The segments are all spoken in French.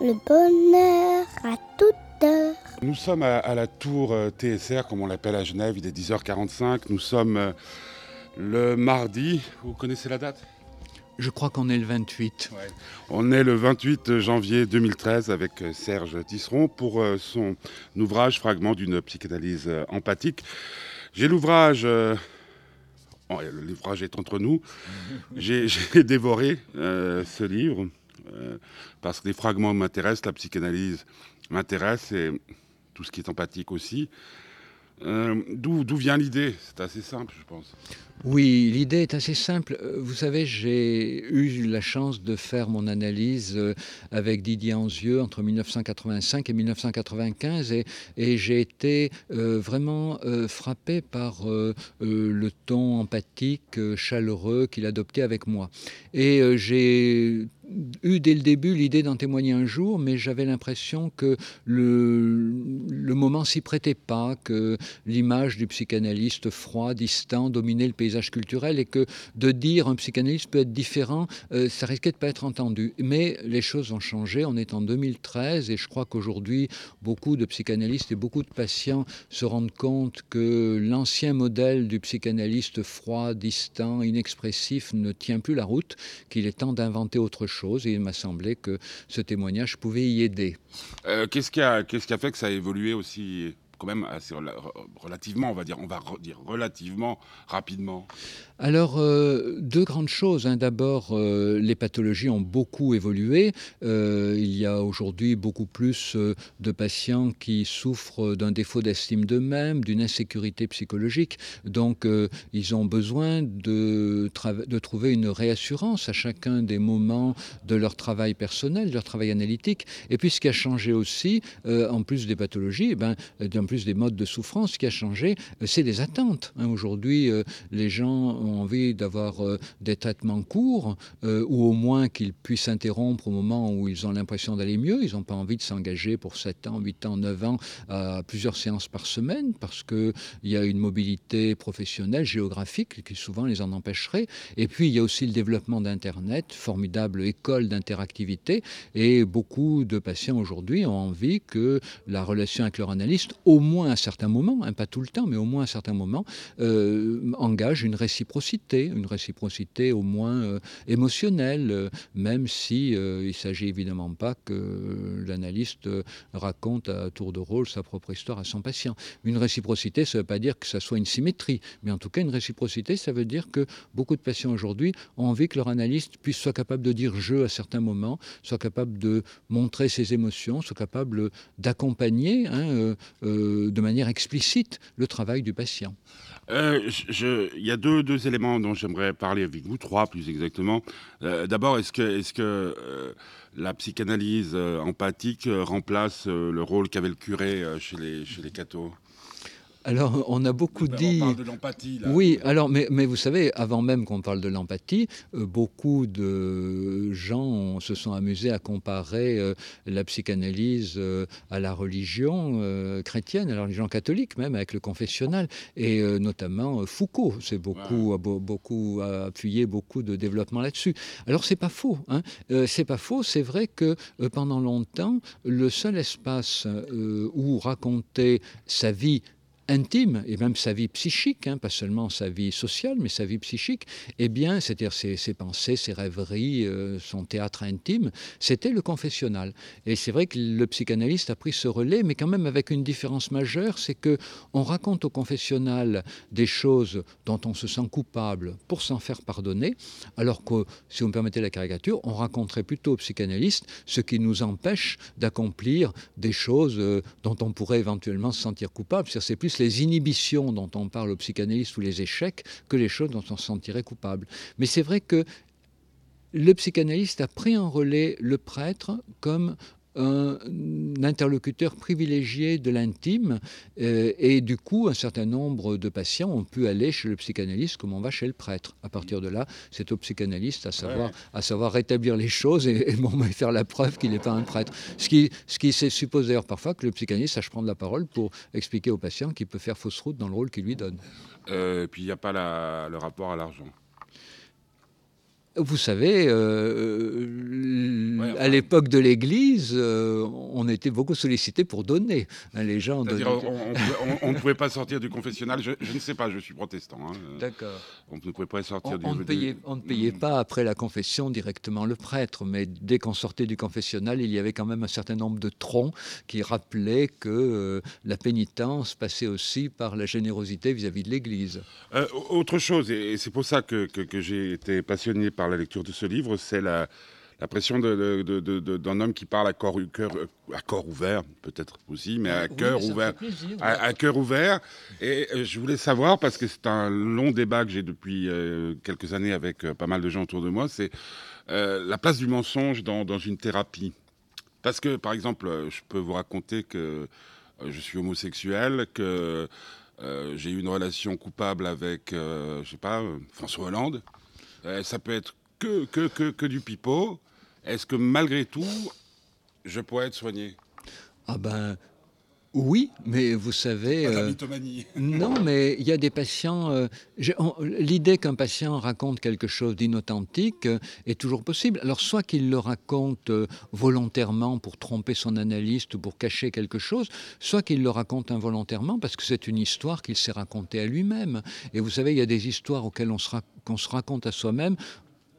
le bonheur à toute heure. Nous sommes à, la tour euh, TSR, comme on l'appelle à Genève, il est 10h45. Nous sommes euh, le mardi, vous connaissez la date? Je crois qu'on est le 28. On est le 28 janvier 2013 avec euh, Serge Tisseron pour son ouvrage Fragment d'une psychanalyse empathique. J'ai l'ouvrage, l'ouvrage est entre nous, j'ai dévoré ce livre. Euh, parce que les fragments m'intéressent, la psychanalyse m'intéresse et tout ce qui est empathique aussi. Euh, d'où vient l'idée? C'est assez simple, je pense. Oui, l'idée est assez simple. Euh, vous savez, j'ai eu la chance de faire mon analyse euh, avec Didier Anzieux entre 1985 et 1995 et, et j'ai été vraiment frappé par le ton empathique, chaleureux qu'il adoptait avec moi. Et j'ai eu dès le début l'idée d'en témoigner un jour, mais j'avais l'impression que le, le moment s'y prêtait pas, que l'image du psychanalyste froid, distant, dominait le paysage culturel et que de dire un psychanalyste peut être différent, euh, ça risquait de pas être entendu. Mais les choses ont changé. On est en 2013 et je crois qu'aujourd'hui, beaucoup de psychanalystes et beaucoup de patients se rendent compte que l'ancien modèle du psychanalyste froid, distant, inexpressif ne tient plus la route, qu'il est temps d'inventer autre chose et il m'a semblé que ce témoignage pouvait y aider. Euh, qu'est-ce, qui a, qu'est-ce qui a fait que ça a évolué aussi? Quand même assez relativement, on va dire, on va dire relativement rapidement Alors, euh, deux grandes choses. Hein. D'abord, euh, les pathologies ont beaucoup évolué. Euh, il y a aujourd'hui beaucoup plus de patients qui souffrent d'un défaut d'estime d'eux-mêmes, d'une insécurité psychologique. Donc, ils ont besoin de, trouver une réassurance à chacun des moments de leur travail personnel, de leur travail analytique. Et puis, ce qui a changé aussi, en plus des pathologies, eh ben, d'un plus des modes de souffrance, ce qui a changé, euh, c'est les attentes. Hein. Aujourd'hui, euh, les gens ont envie d'avoir euh, des traitements courts ou au moins qu'ils puissent interrompre au moment où ils ont l'impression d'aller mieux. Ils n'ont pas envie de s'engager pour 7 ans, 8 ans, 9 ans à plusieurs séances par semaine parce qu'il y a une mobilité professionnelle, géographique qui souvent les en empêcherait. Et puis, il y a aussi le développement d'Internet, formidable école d'interactivité. Et beaucoup de patients aujourd'hui ont envie que la relation avec leur analyste, au moins un certain moment, hein, pas tout le temps, mais au moins un certain moment, euh, engage une réciprocité, une réciprocité au moins euh, émotionnelle, euh, même si il s'agit évidemment pas que l'analyste raconte à tour de rôle sa propre histoire à son patient. Une réciprocité, ça ne veut pas dire que ça soit une symétrie, mais en tout cas une réciprocité, ça veut dire que beaucoup de patients aujourd'hui ont envie que leur analyste puisse soit capable de dire je à certains moments, soit capable de montrer ses émotions, soit capable d'accompagner. Hein, de manière explicite le travail du patient. Euh, il y a deux, éléments dont j'aimerais parler avec vous, trois plus exactement. Euh, d'abord, est-ce que, euh, la psychanalyse empathique remplace le rôle qu'avait le curé chez les, chez les cathos? Alors, on a beaucoup dit. On parle de l'empathie. Oui, alors, mais, mais, vous savez, avant même qu'on parle de l'empathie, euh, beaucoup de gens se sont amusés à comparer euh, la psychanalyse euh, à la religion chrétienne, à la religion catholique même, avec le confessionnal, et notamment Foucault. C'est beaucoup, a beaucoup appuyé beaucoup de développement là-dessus. Alors, c'est pas faux. Hein. c'est pas faux. C'est vrai que pendant longtemps, le seul espace où raconter sa vie intime, et même sa vie psychique, hein, pas seulement sa vie sociale, mais sa vie psychique, eh bien, c'est-à-dire ses, pensées, ses rêveries, euh, son théâtre intime, c'était le confessionnal. Et c'est vrai que le psychanalyste a pris ce relais, mais quand même avec une différence majeure, c'est que on raconte au confessionnal des choses dont on se sent coupable pour s'en faire pardonner, alors que, si vous me permettez la caricature, on raconterait plutôt au psychanalyste ce qui nous empêche d'accomplir des choses euh, dont on pourrait éventuellement se sentir coupable. C'est plus les inhibitions dont on parle au psychanalyste ou les échecs que les choses dont on se sentirait coupable. Mais c'est vrai que le psychanalyste a pris en relais le prêtre comme un interlocuteur privilégié de l'intime euh, et du coup un certain nombre de patients ont pu aller chez le psychanalyste comme on va chez le prêtre. À partir de là, c'est au psychanalyste à savoir, à savoir rétablir les choses et, faire la preuve qu'il n'est pas un prêtre. Ce qui, ce qui suppose d'ailleurs parfois que le psychanalyste sache prendre la parole pour expliquer au patient qu'il peut faire fausse route dans le rôle qu'il lui donne. Euh, et puis il n'y a pas le rapport à l'argent. Vous savez, euh, Ouais, à l'époque de l'Église, euh, on était beaucoup sollicité pour donner. hein, les gens donnaient- on, ne pouvait pas sortir du confessionnal. Je, je ne sais pas, je suis protestant. hein. D'accord. On ne pouvait pas sortir On, du. on ne du- payait, on ne payait Mm. pas après la confession directement le prêtre, mais dès qu'on sortait du confessionnal, il y avait quand même un certain nombre de troncs qui rappelaient que euh, la pénitence passait aussi par la générosité vis-à-vis de l'Église. Euh, autre chose, et et c'est pour ça que, que- que j'ai été passionné par la lecture de ce livre, c'est la, la pression d'un homme qui parle à corps, cœur, à corps ouvert, peut-être aussi, mais à cœur ouvert. À, à cœur ouvert. Et euh, je voulais savoir, parce que c'est un long débat que j'ai depuis euh, quelques années avec euh, pas mal de gens autour de moi, c'est euh, la place du mensonge dans, dans une thérapie. Parce que, par exemple, euh, je peux vous raconter que euh, je suis homosexuel, que euh, j'ai eu une relation coupable avec, euh, je sais pas, euh, François Hollande. Euh, ça peut être que, que, que, que du pipeau. Est-ce que malgré tout, je pourrais être soigné? Ah ben oui, mais vous savez... Pas euh. Non, mais il y a des patients. euh, L'idée qu'un patient raconte quelque chose d'inauthentique euh, est toujours possible. Alors, soit qu'il le raconte volontairement pour tromper son analyste ou pour cacher quelque chose, soit qu'il le raconte involontairement parce que c'est une histoire qu'il s'est racontée à lui-même. Et vous savez, il y a des histoires auxquelles on se raconte à soi-même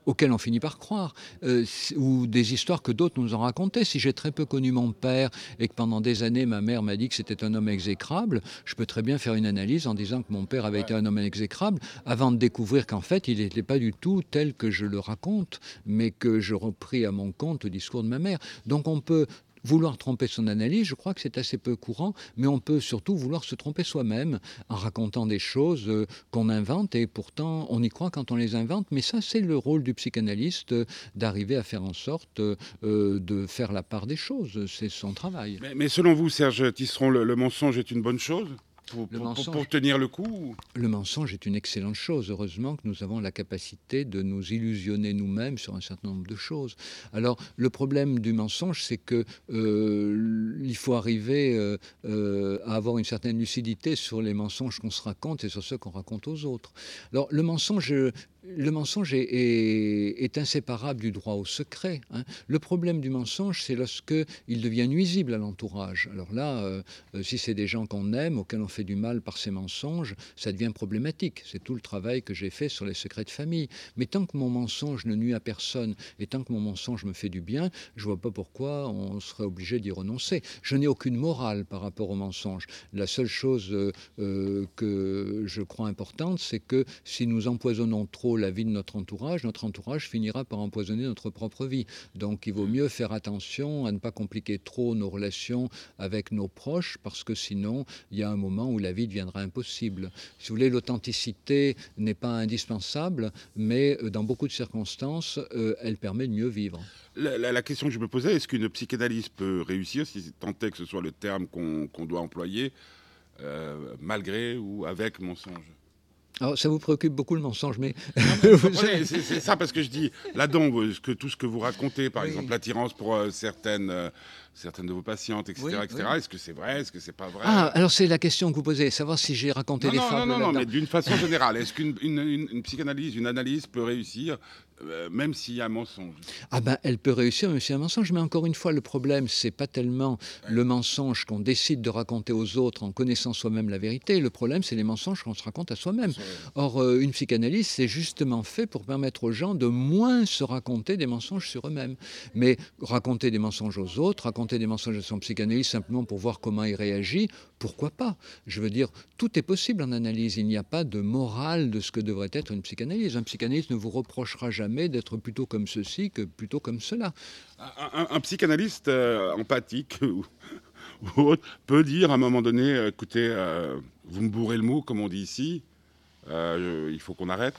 auxquelles on finit par croire, euh, ou des histoires que d'autres nous ont racontées. Si j'ai très peu connu mon père et que pendant des années ma mère m'a dit que c'était un homme exécrable, je peux très bien faire une analyse en disant que mon père avait été un homme exécrable, avant de découvrir qu'en fait il n'était pas du tout tel que je le raconte, mais que je repris à mon compte le discours de ma mère. Donc on peut vouloir tromper son analyse, je crois que c'est assez peu courant, mais on peut surtout vouloir se tromper soi-même en racontant des choses euh, qu'on invente et pourtant on y croit quand on les invente. Mais ça, c'est le rôle du psychanalyste euh, d'arriver à faire en sorte euh, de faire la part des choses. C'est son travail. Mais, selon vous, Serge Tisseron, le mensonge est une bonne chose? Pour, Le pour- pour- mensonge. pour tenir le coup Le mensonge est une excellente chose. Heureusement que nous avons la capacité de nous illusionner nous-mêmes sur un certain nombre de choses. Alors, le problème du mensonge, c'est que euh, il faut arriver euh, euh, à avoir une certaine lucidité sur les mensonges qu'on se raconte et sur ceux qu'on raconte aux autres. Alors, le mensonge, le mensonge est, inséparable du droit au secret. hein. Le problème du mensonge, c'est lorsque il devient nuisible à l'entourage. Alors là, euh, si c'est des gens qu'on aime, auxquels on fait du mal par ces mensonges, ça devient problématique. C'est tout le travail que j'ai fait sur les secrets de famille. Mais tant que mon mensonge ne nuit à personne et tant que mon mensonge me fait du bien, je vois pas pourquoi on serait obligé d'y renoncer. Je n'ai aucune morale par rapport au mensonge. La seule chose euh, euh, que je crois importante, c'est que si nous empoisonnons trop la vie de notre entourage, notre entourage finira par empoisonner notre propre vie. Donc il vaut mieux faire attention à ne pas compliquer trop nos relations avec nos proches, parce que sinon, il y a un moment où la vie deviendra impossible. Si vous voulez, l'authenticité n'est pas indispensable, mais euh, dans beaucoup de circonstances, euh, elle permet de mieux vivre. La, la- la question que je me posais, est-ce qu'une psychanalyse peut réussir, si tant est que ce soit le terme qu'on qu'on doit employer, euh, malgré ou avec mensonge? Alors, ça vous préoccupe beaucoup le mensonge, mais C'est ça parce que je dis, là-dedans, que, tout ce que vous racontez, par Oui. exemple l'attirance pour euh, certaines, euh, certaines de vos patientes, etc., Oui, etc., est-ce que c'est vrai, est-ce que c'est pas vrai? Ah, alors c'est la question que vous posez, savoir si j'ai raconté non, des non, non, fables non, non, mais d'une façon générale, est-ce qu'une une, une- une psychanalyse, une analyse peut réussir, euh, même s'il y a un mensonge Ah ben, elle peut réussir, mais c'est un mensonge. Mais encore une fois, le problème, c'est pas tellement le mensonge qu'on décide de raconter aux autres en connaissant soi-même la vérité. Le problème, c'est les mensonges qu'on se raconte à soi-même. Or, euh, une psychanalyse, c'est justement fait pour permettre aux gens de moins se raconter des mensonges sur eux-mêmes. Mais raconter des mensonges aux autres, raconter des mensonges à son psychanalyste simplement pour voir comment il réagit, pourquoi pas? Je veux dire, tout est possible en analyse. Il n'y a pas de morale de ce que devrait être une psychanalyse. Un psychanalyste ne vous reprochera jamais d'être plutôt comme ceci que plutôt comme cela. Un, un- un psychanalyste euh, empathique ou, ou autre peut dire à un moment donné, euh, écoutez, euh, vous me bourrez le mot, comme on dit ici, euh, il faut qu'on arrête.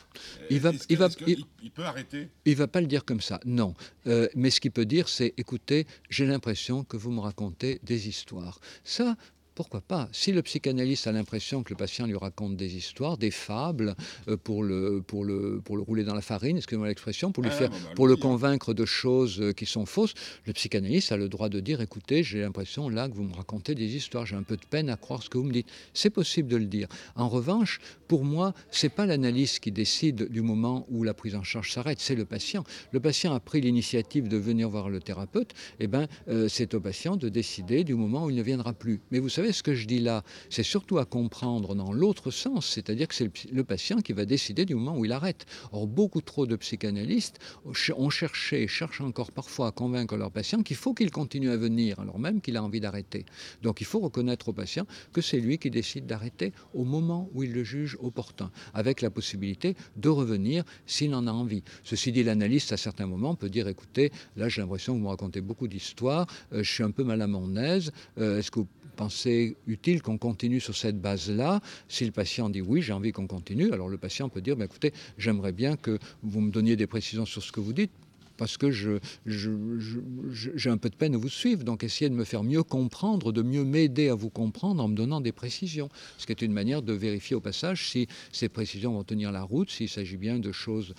Il va- il il- il peut arrêter? Il va pas le dire comme ça, non. Euh, mais ce qu'il peut dire, c'est écoutez, j'ai l'impression que vous me racontez des histoires. Ça, pourquoi pas Si le psychanalyste a l'impression que le patient lui raconte des histoires, des fables, euh, pour, le, pour, le, pour le rouler dans la farine, excusez-moi l'expression, pour, lui Ah, faire, bah, pour le hein. convaincre de choses euh, qui sont fausses, le psychanalyste a le droit de dire écoutez, j'ai l'impression là que vous me racontez des histoires, j'ai un peu de peine à croire ce que vous me dites. C'est possible de le dire. En revanche, pour moi, c'est pas l'analyse qui décide du moment où la prise en charge s'arrête, c'est le patient. Le patient a pris l'initiative de venir voir le thérapeute, et ben euh, c'est au patient de décider du moment où il ne viendra plus. Mais vous savez ce que je dis là, c'est surtout à comprendre dans l'autre sens, c'est-à-dire que c'est le, patient qui va décider du moment où il arrête. Or, beaucoup trop de psychanalystes ch- ont cherché, cherchent encore parfois à convaincre leur patient qu'il faut qu'il continue à venir, alors même qu'il a envie d'arrêter. Donc, il faut reconnaître au patient que c'est lui qui décide d'arrêter au moment où il le juge opportun, avec la possibilité de revenir s'il en a envie. Ceci dit, l'analyste, à certains moments, peut dire écoutez, là, j'ai l'impression que vous me racontez beaucoup d'histoires, euh, je suis un peu mal à mon aise, euh, est-ce que vous pensez utile qu'on continue sur cette base-là Si le patient dit oui, j'ai envie qu'on continue, alors le patient peut dire Ben, écoutez, j'aimerais bien que vous me donniez des précisions sur ce que vous dites parce que j'ai un peu de peine à vous suivre. Donc essayez de me faire mieux comprendre, de mieux m'aider à vous comprendre en me donnant des précisions. Ce qui est une manière de vérifier au passage si ces précisions vont tenir la route, s'il s'agit bien de choses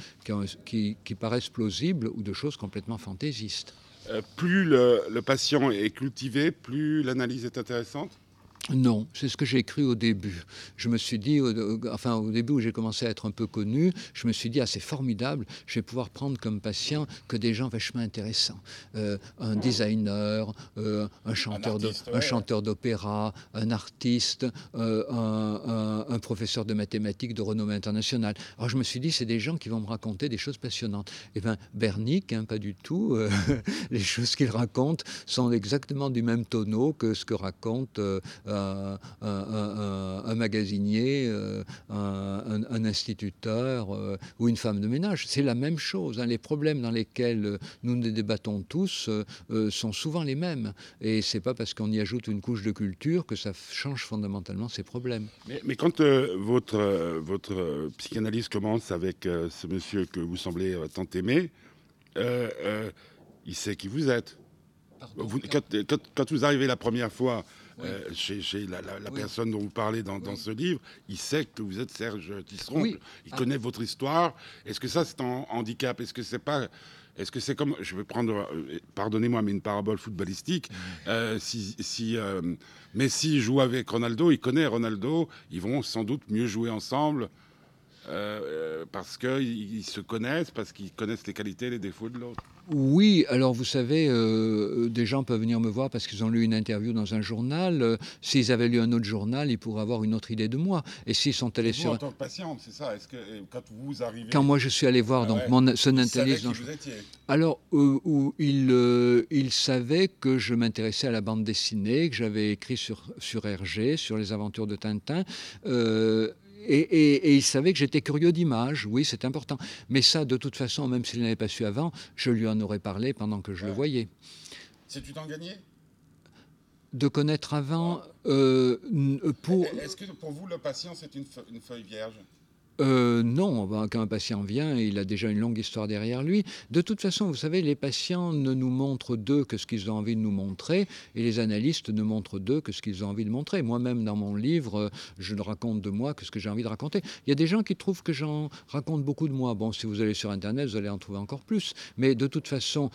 qui, paraissent plausibles ou de choses complètement fantaisistes. Euh, plus le patient est cultivé, plus l'analyse est intéressante. Non, c'est ce que j'ai cru au début. Je me suis dit, au, enfin au début où j'ai commencé à être un peu connu, je me suis dit, ah c'est formidable, je vais pouvoir prendre comme patient que des gens vachement intéressants. Euh, un designer, euh, un chanteur un ouais. d'opéra, un artiste, euh, un, un- un professeur de mathématiques de renommée internationale. Alors je me suis dit, c'est des gens qui vont me raconter des choses passionnantes. Eh bien, Bernick, hein, pas du tout. les choses qu'il raconte sont exactement du même tonneau que ce que raconte un, un- un- un magasinier, euh, un, instituteur euh, ou une femme de ménage. C'est la même chose. hein. Les problèmes dans lesquels euh, nous nous débattons tous sont souvent les mêmes. Et c'est pas parce qu'on y ajoute une couche de culture que ça change fondamentalement ces problèmes. Mais, mais quand euh, votre, euh, votre psychanalyse commence avec euh, ce monsieur que vous semblez tant aimer, il sait qui vous êtes. Vous- quand, quand- quand vous arrivez la première fois Oui. euh, chez, chez la, la- la Oui. personne dont vous parlez dans, ce livre, il sait que vous êtes Serge Tisseron. Il Ah. connaît votre histoire. Est-ce que ça, c'est un handicap? Est-ce que c'est pas. Est-ce que c'est comme. Je vais prendre. euh, Pardonnez-moi, mais une parabole footballistique. Euh, si si euh, Messi joue avec Ronaldo, il connaît Ronaldo. Ils vont sans doute mieux jouer ensemble. Euh, euh, parce qu'ils ils se connaissent, parce qu'ils connaissent les qualités et les défauts de l'autre. Oui, alors vous savez, euh, des gens peuvent venir me voir parce qu'ils ont lu une interview dans un journal. Euh, S'ils avaient lu un autre journal, ils pourraient avoir une autre idée de moi. Et s'ils sont allés Vous, sur... en tant que patiente, c'est ça Est-ce que quand vous arrivez. Quand moi je suis allé voir Ah donc ouais. mon, analyse qui dont Alors, où il, il savait que je m'intéressais à la bande dessinée, que j'avais écrit sur, sur Hergé, sur les aventures de Tintin. euh, et, et- et il savait que j'étais curieux d'images, oui, c'est important. Mais ça, de toute façon, même s'il n'avait pas su avant, je lui en aurais parlé pendant que je le voyais. C'est du temps gagné De connaître avant, euh, n- pour... Est-ce que pour vous, le patient, c'est une feuille vierge? Euh, non, quand un patient vient, il a déjà une longue histoire derrière lui. De toute façon, vous savez, les patients ne nous montrent d'eux que ce qu'ils ont envie de nous montrer, et les analystes ne montrent d'eux que ce qu'ils ont envie de montrer. Moi-même, dans mon livre, euh, je ne raconte de moi que ce que j'ai envie de raconter. Il y a des gens qui trouvent que j'en raconte beaucoup de moi. Bon, si vous allez sur Internet, vous allez en trouver encore plus. Mais de toute façon,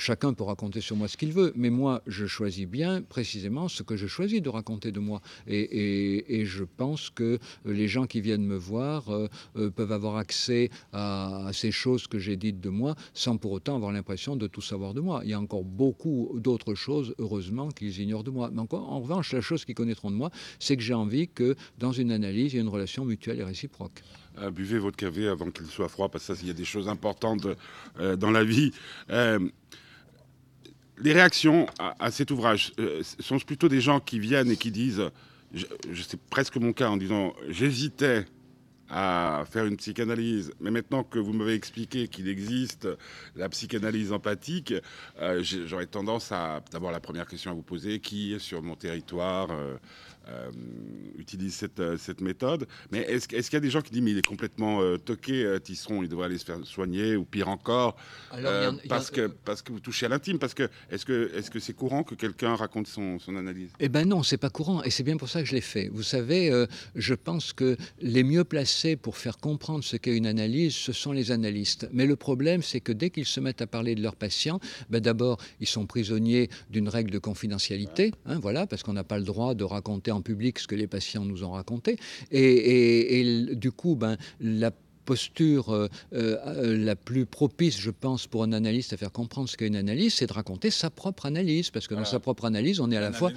chacun peut raconter sur moi ce qu'il veut, mais moi, je choisis bien précisément ce que je choisis de raconter de moi. Et, je pense que les gens qui viennent me voir euh, euh, peuvent avoir accès à, ces choses que j'ai dites de moi sans pour autant avoir l'impression de tout savoir de moi. Il y a encore beaucoup d'autres choses, heureusement, qu'ils ignorent de moi. Mais en revanche, la chose qu'ils connaîtront de moi, c'est que j'ai envie que dans une analyse, il y ait une relation mutuelle et réciproque. Euh, buvez votre café avant qu'il soit froid, parce que ça, il y a des choses importantes euh, dans la vie. Euh, les réactions à, cet ouvrage euh, sont plutôt des gens qui viennent et qui disent, je, c'est presque mon cas, en disant j'hésitais à faire une psychanalyse. Mais maintenant que vous m'avez expliqué qu'il existe la psychanalyse empathique, euh, j'aurais tendance à d'abord la première question à vous poser qui sur mon territoire euh, utilise cette, euh, cette, méthode. Mais est-ce est qu'il y a des gens qui disent mais il est complètement euh, toqué, euh, Tisseron, il devrait aller se faire soigner, ou pire encore, Alors, euh, parce, que, parce que vous touchez à l'intime Parce que est-ce que c'est courant que quelqu'un raconte son, son, analyse? Eh ben non, c'est pas courant, et c'est bien pour ça que je l'ai fait. Vous savez, je pense que les mieux placés pour faire comprendre ce qu'est une analyse, ce sont les analystes. Mais le problème, c'est que dès qu'ils se mettent à parler de leurs patients, ben d'abord, ils sont prisonniers d'une règle de confidentialité, hein, voilà, parce qu'on n'a pas le droit de raconter en public ce que les patients nous ont raconté. Et, et, et du coup, ben, la posture euh, euh, la plus propice, je pense, pour un analyste à faire comprendre ce qu'est une analyse, c'est de raconter sa propre analyse, parce que voilà. dans sa propre analyse, on est à la fois,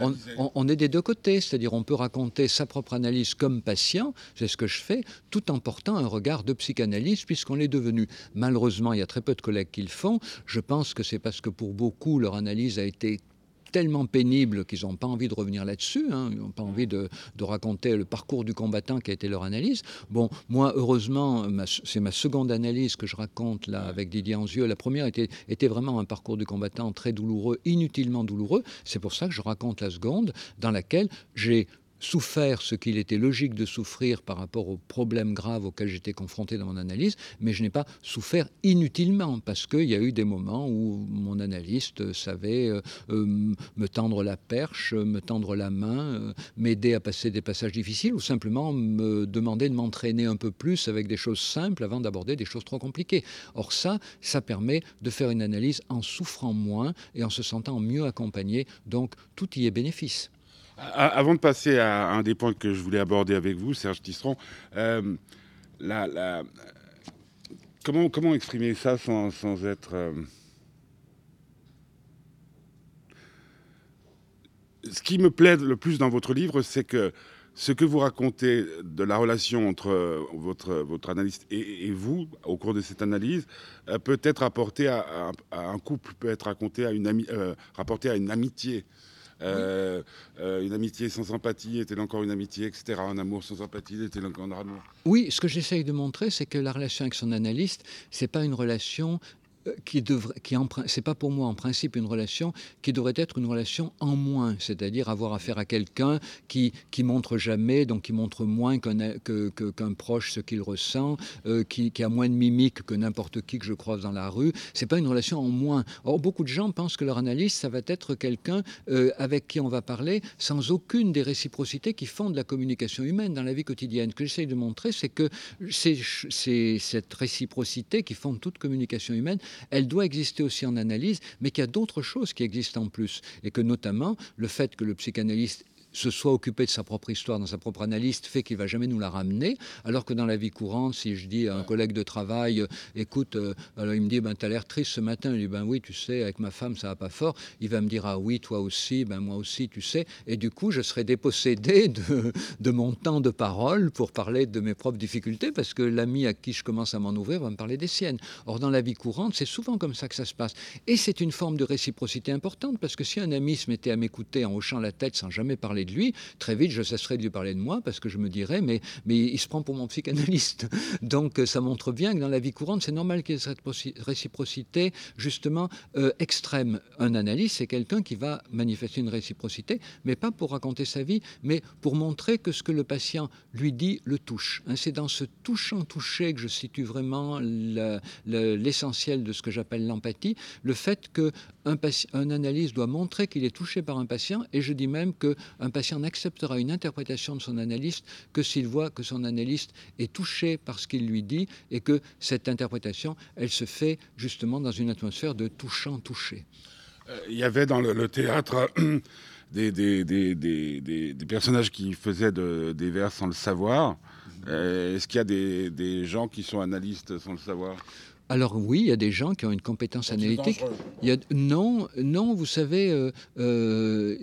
on, on, on, est des deux côtés, c'est-à-dire on peut raconter sa propre analyse comme patient, c'est ce que je fais, tout en portant un regard de psychanalyse, puisqu'on l'est devenu. Malheureusement, il y a très peu de collègues qui le font. Je pense que c'est parce que pour beaucoup, leur analyse a été tellement pénible qu'ils n'ont pas envie de revenir là-dessus, hein, ils n'ont pas envie de, raconter le parcours du combattant qui a été leur analyse. Bon, moi, heureusement, c'est ma seconde analyse que je raconte là avec Didier Anzieux. La première était vraiment un parcours du combattant très douloureux, inutilement douloureux. C'est pour ça que je raconte la seconde, dans laquelle j'ai souffert ce qu'il était logique de souffrir par rapport aux problèmes graves auxquels j'étais confronté dans mon analyse, mais je n'ai pas souffert inutilement parce qu'il y a eu des moments où mon analyste savait euh, euh, me tendre la perche, me tendre la main, euh, m'aider à passer des passages difficiles ou simplement me demander de m'entraîner un peu plus avec des choses simples avant d'aborder des choses trop compliquées. Or ça, ça permet de faire une analyse en souffrant moins et en se sentant mieux accompagné. Donc tout y est bénéfice. Avant de passer à un des points que je voulais aborder avec vous, Serge Tisseron, euh, comment, exprimer ça sans, être... Euh... Ce qui me plaît le plus dans votre livre, c'est que ce que vous racontez de la relation entre votre, votre analyste et, vous, au cours de cette analyse, euh, peut être apporté à, un couple, peut être raconté à une ami, euh, rapporté à une amitié. Euh, euh, une amitié sans empathie est-elle encore une amitié, etc. Un amour sans empathie est-elle encore un amour? Oui, ce que j'essaye de montrer, c'est que la relation avec son analyste, c'est pas une relation qui devrait, qui c'est pas pour moi en principe une relation qui devrait être une relation en moins, c'est-à-dire avoir affaire à quelqu'un qui qui montre jamais, donc qui montre moins qu'un qu'un proche ce qu'il ressent, euh, qui, a moins de mimique que n'importe qui que je croise dans la rue. C'est pas une relation en moins. Or beaucoup de gens pensent que leur analyste ça va être quelqu'un euh, avec qui on va parler sans aucune des réciprocités qui font de la communication humaine dans la vie quotidienne. Ce que j'essaie de montrer, c'est que c'est cette réciprocité qui fonde toute communication humaine elle doit exister aussi en analyse, mais qu'il y a d'autres choses qui existent en plus. Et que notamment, le fait que le psychanalyste se soit occupé de sa propre histoire dans sa propre analyse fait qu'il va jamais nous la ramener alors que dans la vie courante si je dis à un collègue de travail euh, écoute euh, alors il me dit ben tu as l'air triste ce matin. Je dis ben oui tu sais avec ma femme ça va pas fort. Il va me dire ah oui toi aussi ben moi aussi tu sais. Et du coup je serai dépossédé de, de mon temps de parole pour parler de mes propres difficultés parce que l'ami à qui je commence à m'en ouvrir va me parler des siennes. Or dans la vie courante c'est souvent comme ça que ça se passe. Et c'est une forme de réciprocité importante parce que si un ami se mettait à m'écouter en hochant la tête sans jamais parler de lui, très vite je cesserai de lui parler de moi parce que je me dirais mais, il se prend pour mon psychanalyste. Donc ça montre bien que dans la vie courante, c'est normal qu'il y ait cette réciprocité justement euh, extrême. Un analyste, c'est quelqu'un qui va manifester une réciprocité, mais pas pour raconter sa vie, mais pour montrer que ce que le patient lui dit le touche. Hein, c'est dans ce touchant toucher que je situe vraiment l'essentiel de ce que j'appelle l'empathie, le fait que un, un analyse doit montrer qu'il est touché par un patient, et je dis même qu'un patient patient n'acceptera une interprétation de son analyste que s'il voit que son analyste est touché par ce qu'il lui dit et que cette interprétation, elle se fait justement dans une atmosphère de touchant touché. Euh, il y avait dans le, le théâtre des, des, des, des, personnages qui faisaient de, des vers sans le savoir. Euh, Est-ce qu'il y a des, gens qui sont analystes sans le savoir? Alors oui, il y a des gens qui ont une compétence analytique. Il y a, non, non, vous savez, euh, euh,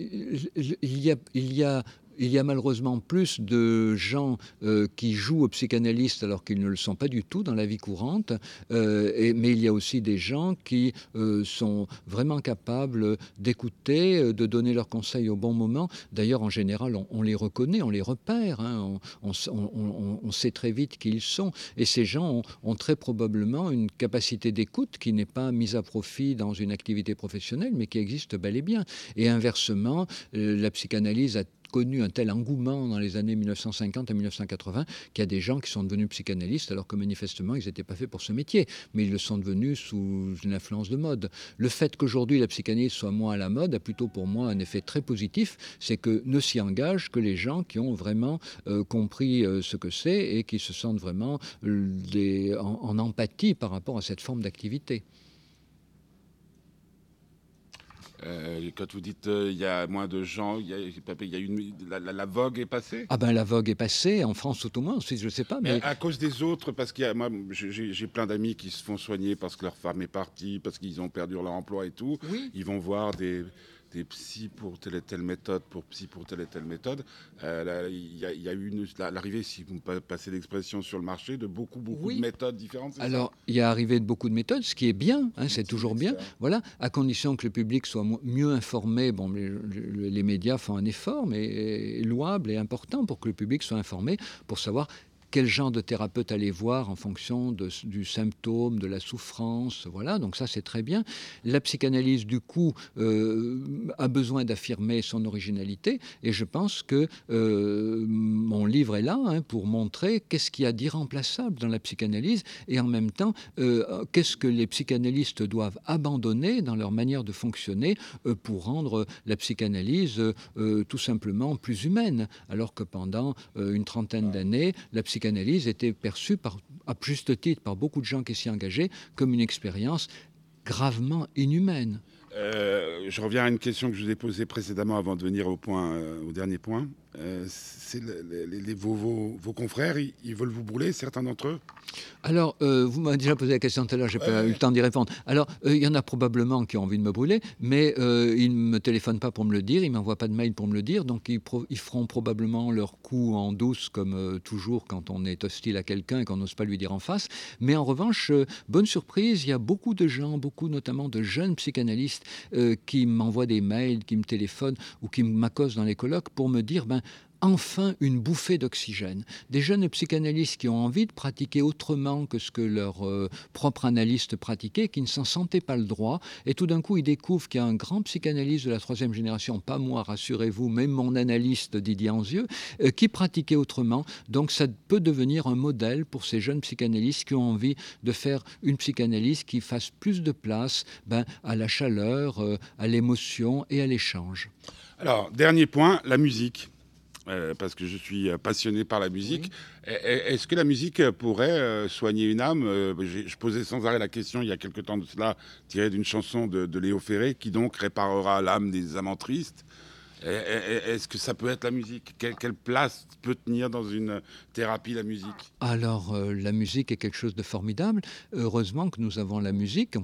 il, y a, il y a il y a malheureusement plus de gens euh, qui jouent aux psychanalystes alors qu'ils ne le sont pas du tout dans la vie courante, et, mais il y a aussi des gens qui sont vraiment capables d'écouter, de donner leurs conseils au bon moment. D'ailleurs, en général, on, les reconnaît, on les repère, hein. on, sait très vite qui ils sont. Et ces gens ont, très probablement une capacité d'écoute qui n'est pas mise à profit dans une activité professionnelle, mais qui existe bel et bien. Et inversement, euh, la psychanalyse a connu un tel engouement dans les années 1950 à 1980 qu'il y a des gens qui sont devenus psychanalystes alors que manifestement ils n'étaient pas faits pour ce métier, mais ils le sont devenus sous une influence de mode. Le fait qu'aujourd'hui la psychanalyse soit moins à la mode a plutôt pour moi un effet très positif, c'est que ne s'y engagent que les gens qui ont vraiment euh, compris euh, ce que c'est et qui se sentent vraiment euh, en empathie par rapport à cette forme d'activité. Euh, quand vous dites euh, il y a moins de gens, y a, y a une, la, vogue est passée? Ah ben la vogue est passée, en France tout au moins, je ne sais pas. Mais... à cause des autres, parce que moi j'ai plein d'amis qui se font soigner parce que leur femme est partie, parce qu'ils ont perdu leur emploi et tout. Ils vont voir des des psy pour telle et telle méthode, pour psy pour telle et telle méthode. Euh, il y, a eu l'arrivée, si vous me passez l'expression sur le marché, de beaucoup, beaucoup de méthodes différentes. Alors, il y a arrivé de beaucoup de méthodes, ce qui est bien, hein, c'est toujours bien. Voilà, à condition que le public soit mieux informé. Bon, les, les médias font un effort, mais louable et important pour que le public soit informé, pour savoir quel genre de thérapeute aller voir en fonction du symptôme, de la souffrance. Voilà, donc ça c'est très bien. La psychanalyse, du coup, euh, a besoin d'affirmer son originalité et je pense que euh, mon livre est là hein, pour montrer qu'est-ce qu'il y a d'irremplaçable dans la psychanalyse et en même temps, euh, qu'est-ce que les psychanalystes doivent abandonner dans leur manière de fonctionner pour rendre la psychanalyse tout simplement plus humaine, alors que pendant une trentaine d'années, la psychanalyse psychanalyse était perçue à juste titre par beaucoup de gens qui s'y engageaient comme une expérience gravement inhumaine. Euh, je reviens à une question que je vous ai posée précédemment avant de venir au, euh, au dernier point. Euh, les, vos, confrères, ils, veulent vous brûler, certains d'entre eux Alors, euh, vous m'avez déjà posé la question tout à l'heure, j'ai pas eu le temps d'y répondre. Alors, euh, il y en a probablement qui ont envie de me brûler, mais ils ne me téléphonent pas pour me le dire, ils ne m'envoient pas de mail pour me le dire, donc ils, ils feront probablement leur coup en douce, comme toujours quand on est hostile à quelqu'un et qu'on n'ose pas lui dire en face. Mais en revanche, bonne surprise, il y a beaucoup de gens, beaucoup notamment de jeunes psychanalystes, qui m'envoient des mails, qui me téléphonent ou qui m'accosent dans les colloques pour me dire, ben, enfin une bouffée d'oxygène. Des jeunes psychanalystes qui ont envie de pratiquer autrement que ce que leur euh, propre analyste pratiquait, qui ne s'en sentaient pas le droit, et tout d'un coup ils découvrent qu'il y a un grand psychanalyste de la troisième génération, pas moi, rassurez-vous, même mon analyste Didier Anzieux, euh, qui pratiquait autrement. Donc ça peut devenir un modèle pour ces jeunes psychanalystes qui ont envie de faire une psychanalyse qui fasse plus de place ben, à la chaleur, euh, à l'émotion et à l'échange. Alors, dernier point, la musique. Euh, parce que je suis euh, passionné par la musique. Est-ce que la musique pourrait euh, soigner une âme? Je posais sans arrêt la question il y a quelque temps de cela, tirée d'une chanson de, de, Léo Ferré, qui donc réparera l'âme des amants tristes. Est-ce que ça peut être la musique? Quelle, place peut tenir dans une thérapie la musique? Alors, euh, la musique est quelque chose de formidable. Heureusement que nous avons la musique,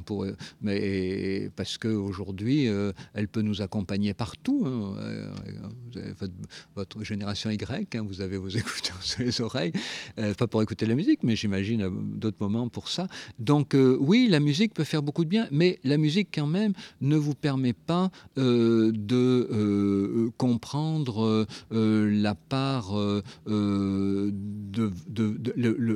mais parce qu'aujourd'hui, euh, elle peut nous accompagner partout. Hein. Euh, votre, génération Y, hein, vous avez vos écouteurs sur les oreilles, pas pour écouter la musique, mais j'imagine d'autres moments pour ça. Donc, oui, la musique peut faire beaucoup de bien, mais la musique, quand même, ne vous permet pas de comprendre euh, euh, la part de,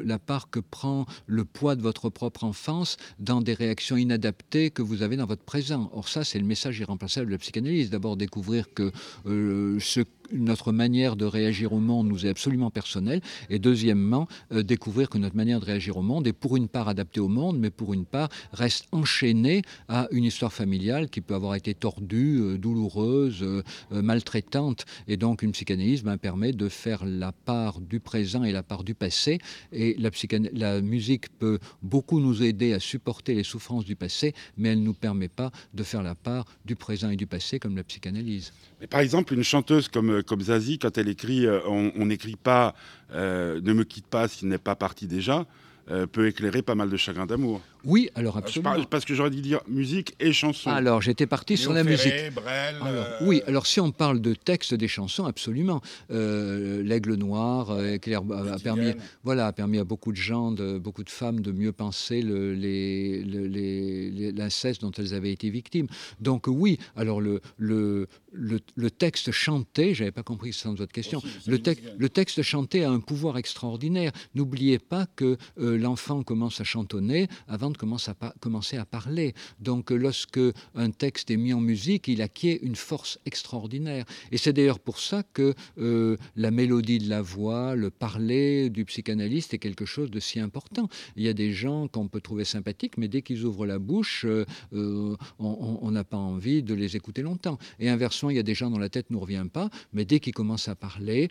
la part que prend le poids de votre propre enfance dans des réactions inadaptées que vous avez dans votre présent. Or ça, c'est le message irremplaçable de la psychanalyse. D'abord découvrir que ce notre manière de réagir au monde nous est absolument personnelle. Et deuxièmement, euh, découvrir que notre manière de réagir au monde est pour une part adaptée au monde, mais pour une part reste enchaînée à une histoire familiale qui peut avoir été tordue, euh, douloureuse, euh, maltraitante. Et donc une psychanalyse ben, permet de faire la part du présent et la part du passé. Et la, la musique peut beaucoup nous aider à supporter les souffrances du passé, mais elle ne nous permet pas de faire la part du présent et du passé comme la psychanalyse. Mais par exemple, une chanteuse comme comme Zazie, quand elle écrit, euh, on n'écrit pas euh, Ne me quitte pas s'il n'est pas parti déjà. Euh, peut éclairer pas mal de chagrin d'amour. Oui, alors Je absolument. parle- parce que j'aurais dû dire musique et chanson. Alors, j'étais parti sur la Léo musique. Ferré, Brel, Alors, euh, Oui, alors si on parle de texte des chansons, absolument. Euh, L'Aigle Noir euh, a, permis, voilà, a permis à beaucoup de gens, de, beaucoup de femmes de mieux penser le- les- le- les- les- l'inceste dont elles avaient été victimes. Donc oui, alors le, le, le, le texte chanté, j'avais pas compris sans votre question, Aussi, c'est le, musique. le texte chanté a un pouvoir extraordinaire. N'oubliez pas que euh, l'enfant commence à chantonner avant de commencer à, parler. Donc euh, lorsque un texte est mis en musique, il acquiert une force extraordinaire. Et c'est d'ailleurs pour ça que euh, la mélodie de la voix, le parler du psychanalyste est quelque chose de si important. Il y a des gens qu'on peut trouver sympathiques, mais dès qu'ils ouvrent la bouche, euh, on- n'a pas envie de les écouter longtemps. Et inversement, il y a des gens dont la tête ne nous revient pas, mais dès qu'ils commencent à parler,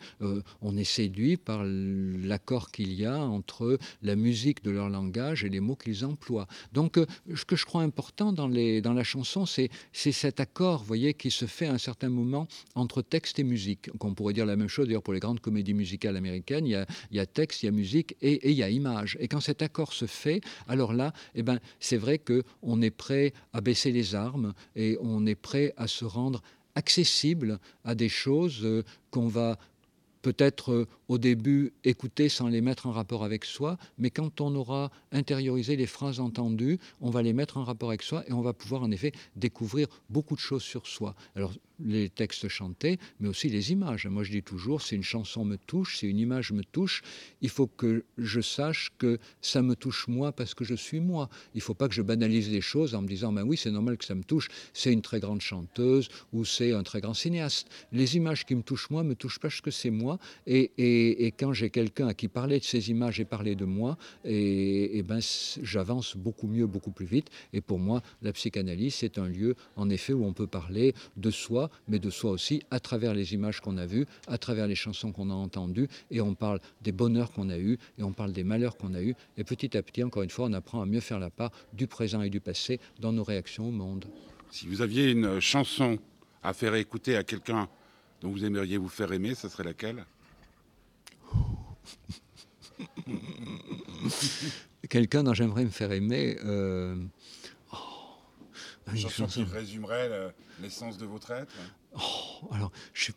on est séduit par l'accord qu'il y a entre la musique de leur langage et les mots qu'ils emploient. Donc, euh, ce que je crois important dans, les, dans la chanson, c'est cet accord, voyez, qui se fait à un certain moment entre texte et musique. Qu'on pourrait dire la même chose d'ailleurs pour les grandes comédies musicales américaines. Il y a, texte, il y a musique et, il y a image. Et quand cet accord se fait, alors là, eh ben, c'est vrai qu'on est prêt à baisser les armes et on est prêt à se rendre accessible à des choses euh, qu'on va peut-être euh, au début écouter sans les mettre en rapport avec soi, mais quand on aura intériorisé les phrases entendues, on va les mettre en rapport avec soi et on va pouvoir en effet découvrir beaucoup de choses sur soi. Alors les textes chantés, mais aussi les images. Moi je dis toujours, si une chanson me touche, si une image me touche, il faut que je sache que ça me touche moi parce que je suis moi. Il ne faut pas que je banalise les choses en me disant, ben oui, c'est normal que ça me touche, c'est une très grande chanteuse ou c'est un très grand cinéaste. Les images qui me touchent moi me touchent parce que c'est moi. Et, et quand j'ai quelqu'un à qui parler de ces images et parler de moi, et, ben, j'avance beaucoup mieux, beaucoup plus vite. Et pour moi, la psychanalyse, c'est un lieu, en effet, où on peut parler de soi, mais de soi aussi à travers les images qu'on a vues, à travers les chansons qu'on a entendues. Et on parle des bonheurs qu'on a eus, et on parle des malheurs qu'on a eus. Et petit à petit, encore une fois, on apprend à mieux faire la part du présent et du passé dans nos réactions au monde. Si vous aviez une chanson à faire écouter à quelqu'un dont vous aimeriez vous faire aimer, ce serait laquelle? Quelqu'un dont j'aimerais me faire aimer. euh, oh, une chanson chanson- qui résumerait le- l'essence de votre être? Oh, alors, je suis,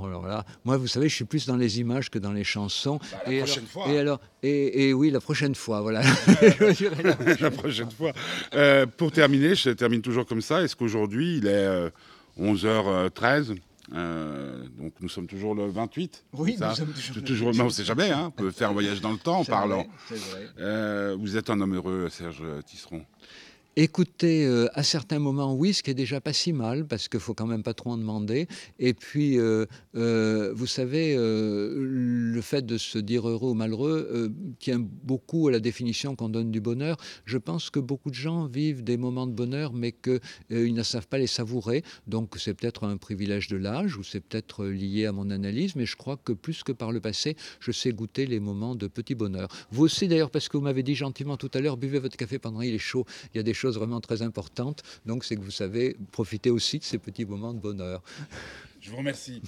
oh, alors là, moi, vous savez, je suis plus dans les images que dans les chansons. Bah, la et prochaine alors, fois. Et alors, et, et oui, la prochaine fois, voilà. La- prochaine fois. Euh, pour terminer, je termine toujours comme ça. Est-ce qu'aujourd'hui, il est euh, 11h13 euh, donc nous sommes toujours le 28. Oui, ça nous sommes toujours le toujours, mais on ne sait jamais, hein, on peut faire un voyage dans le temps en parlant. vrai. Euh, vous êtes un homme heureux, Serge Tisseron. Écoutez, euh, à certains moments, oui, ce qui est déjà pas si mal, parce qu'il faut quand même pas trop en demander. Et puis, euh, euh, vous savez, le fait de se dire heureux ou malheureux tient beaucoup à la définition qu'on donne du bonheur. Je pense que beaucoup de gens vivent des moments de bonheur, mais qu'ils ne savent pas les savourer. Donc, c'est peut-être un privilège de l'âge, ou c'est peut-être lié à mon analyse, mais je crois que plus que par le passé, je sais goûter les moments de petit bonheur. Vous aussi, d'ailleurs, parce que vous m'avez dit gentiment tout à l'heure, buvez votre café pendant il est chaud. Il y a des choses vraiment très importantes. Donc, c'est que vous savez profiter aussi de ces petits moments de bonheur. Je vous remercie.